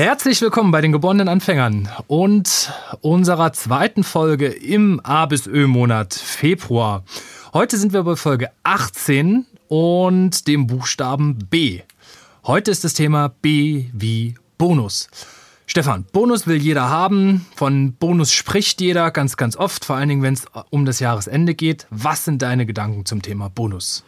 Herzlich willkommen bei den geborenen Anfängern und unserer zweiten Folge im A bis Ö Monat Februar. Heute sind wir bei Folge 18 und dem Buchstaben B. Heute ist das Thema B wie Bonus. Stefan, Bonus will jeder haben. Von Bonus spricht jeder ganz, ganz oft, vor allen Dingen, wenn es um das Jahresende geht. Was sind deine Gedanken zum Thema Bonus?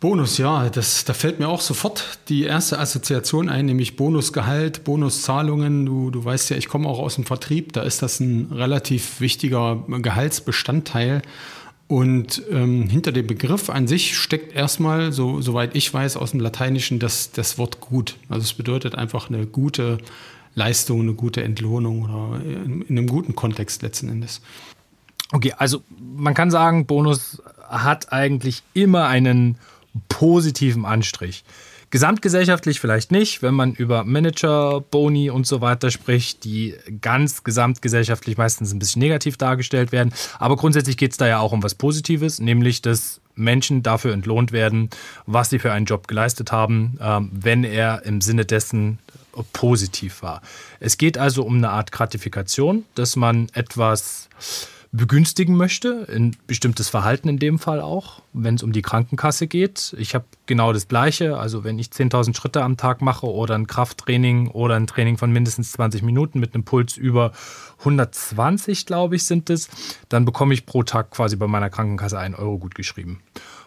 Bonus, ja, das, da fällt mir auch sofort die erste Assoziation ein, nämlich Bonusgehalt, Bonuszahlungen. Du, du weißt ja, ich komme auch aus dem Vertrieb, da ist das ein relativ wichtiger Gehaltsbestandteil. Und ähm, hinter dem Begriff an sich steckt erstmal, so, soweit ich weiß, aus dem Lateinischen das, das Wort gut. Also es bedeutet einfach eine gute Leistung, eine gute Entlohnung oder in, in einem guten Kontext letzten Endes. Okay, also man kann sagen, Bonus hat eigentlich immer einen positiven Anstrich. Gesamtgesellschaftlich vielleicht nicht, wenn man über Manager, Boni und so weiter spricht, die ganz gesamtgesellschaftlich meistens ein bisschen negativ dargestellt werden. Aber grundsätzlich geht es da ja auch um was Positives, nämlich dass Menschen dafür entlohnt werden, was sie für einen Job geleistet haben, ähm, wenn er im Sinne dessen positiv war. Es geht also um eine Art Gratifikation, dass man etwas begünstigen möchte, ein bestimmtes Verhalten in dem Fall auch, wenn es um die Krankenkasse geht. Ich habe genau das Gleiche, also wenn ich 10.000 Schritte am Tag mache oder ein Krafttraining oder ein Training von mindestens 20 Minuten mit einem Puls über 120, glaube ich, sind es, dann bekomme ich pro Tag quasi bei meiner Krankenkasse einen Euro gut geschrieben.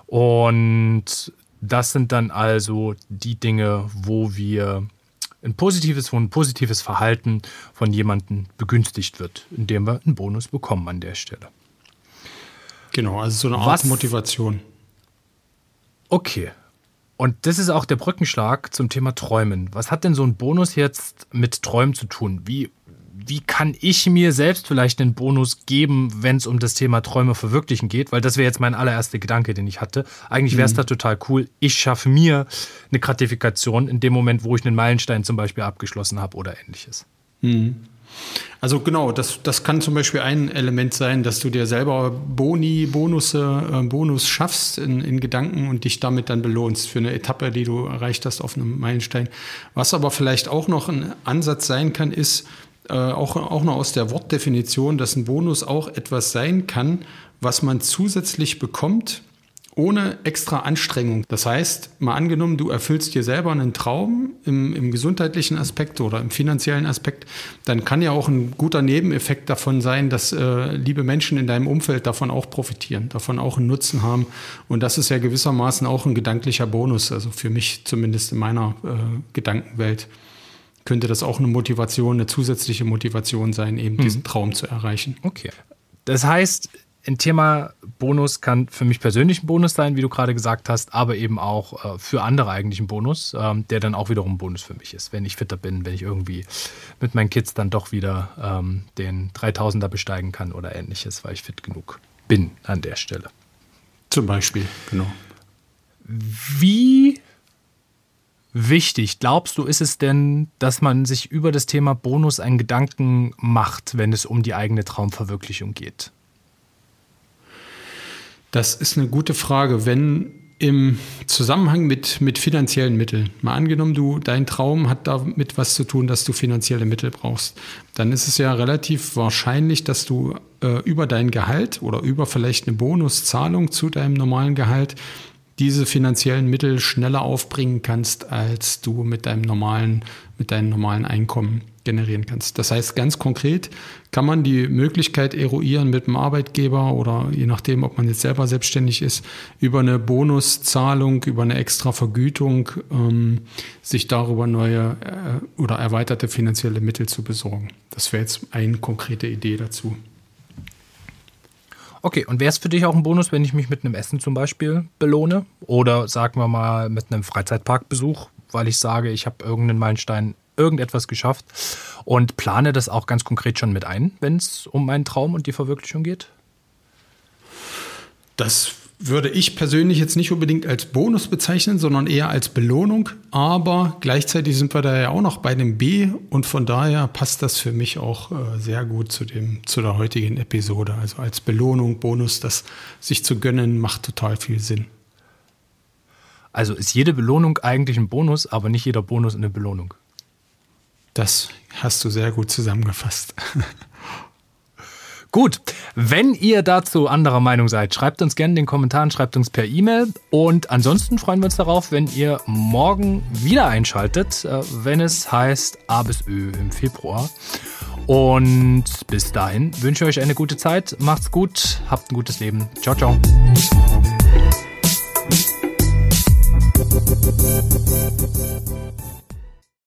Und das sind dann also die Dinge, wo wir ein positives, ein positives Verhalten von jemandem begünstigt wird, indem wir einen Bonus bekommen an der Stelle. Genau, also so eine Art Was? Motivation. Okay. Und das ist auch der Brückenschlag zum Thema Träumen. Was hat denn so ein Bonus jetzt mit Träumen zu tun? Wie wie kann ich mir selbst vielleicht einen Bonus geben, wenn es um das Thema Träume verwirklichen geht? Weil das wäre jetzt mein allererster Gedanke, den ich hatte. Eigentlich wäre es mhm. da total cool. Ich schaffe mir eine Gratifikation in dem Moment, wo ich einen Meilenstein zum Beispiel abgeschlossen habe oder ähnliches. Mhm. Also genau, das, das kann zum Beispiel ein Element sein, dass du dir selber Boni, Bonusse, äh, Bonus schaffst in, in Gedanken und dich damit dann belohnst für eine Etappe, die du erreicht hast auf einem Meilenstein. Was aber vielleicht auch noch ein Ansatz sein kann, ist, äh, auch, auch noch aus der Wortdefinition, dass ein Bonus auch etwas sein kann, was man zusätzlich bekommt, ohne extra Anstrengung. Das heißt, mal angenommen, du erfüllst dir selber einen Traum im, im, gesundheitlichen Aspekt oder im finanziellen Aspekt, dann kann ja auch ein guter Nebeneffekt davon sein, dass äh, liebe Menschen in deinem Umfeld davon auch profitieren, davon auch einen Nutzen haben. Und das ist ja gewissermaßen auch ein gedanklicher Bonus, also für mich zumindest in meiner äh, Gedankenwelt könnte das auch eine Motivation, eine zusätzliche Motivation sein, eben hm. diesen Traum zu erreichen. Okay. Das heißt, ein Thema Bonus kann für mich persönlich ein Bonus sein, wie du gerade gesagt hast, aber eben auch äh, für andere eigentlich ein Bonus, ähm, der dann auch wiederum ein Bonus für mich ist, wenn ich fitter bin, wenn ich irgendwie mit meinen Kids dann doch wieder ähm, den 3000er besteigen kann oder ähnliches, weil ich fit genug bin an der Stelle. Zum Beispiel, genau. Wie wichtig, glaubst du, ist es denn, dass man sich über das Thema Bonus einen Gedanken macht, wenn es um die eigene Traumverwirklichung geht? Das ist eine gute Frage. Wenn im Zusammenhang mit, mit finanziellen Mitteln, mal angenommen, du, dein Traum hat damit was zu tun, dass du finanzielle Mittel brauchst, dann ist es ja relativ wahrscheinlich, dass du äh, über dein Gehalt oder über vielleicht eine Bonuszahlung zu deinem normalen Gehalt diese finanziellen Mittel schneller aufbringen kannst, als du mit deinem normalen, mit deinem normalen Einkommen generieren kannst. Das heißt, ganz konkret kann man die Möglichkeit eruieren mit dem Arbeitgeber oder je nachdem, ob man jetzt selber selbstständig ist, über eine Bonuszahlung, über eine extra Vergütung, ähm, sich darüber neue äh, oder erweiterte finanzielle Mittel zu besorgen. Das wäre jetzt eine konkrete Idee dazu. Okay, und wäre es für dich auch ein Bonus, wenn ich mich mit einem Essen zum Beispiel belohne? Oder sagen wir mal mit einem Freizeitparkbesuch, weil ich sage, ich habe irgendeinen Meilenstein irgendetwas geschafft und plane das auch ganz konkret schon mit ein, wenn es um meinen Traum und die Verwirklichung geht? Das würde ich persönlich jetzt nicht unbedingt als Bonus bezeichnen, sondern eher als Belohnung. Aber gleichzeitig sind wir da ja auch noch bei dem B und von daher passt das für mich auch äh, sehr gut zu, dem, zu der heutigen Episode. Also als Belohnung, Bonus, das sich zu gönnen, macht total viel Sinn. Also ist jede Belohnung eigentlich ein Bonus, aber nicht jeder Bonus eine Belohnung. Das hast du sehr gut zusammengefasst. Gut, wenn ihr dazu anderer Meinung seid, schreibt uns gerne in den Kommentaren, schreibt uns per E-Mail. Und ansonsten freuen wir uns darauf, wenn ihr morgen wieder einschaltet, äh, wenn es heißt A bis Ö im Februar. Und bis dahin wünsche ich euch eine gute Zeit. Macht's gut, habt ein gutes Leben. Ciao, ciao.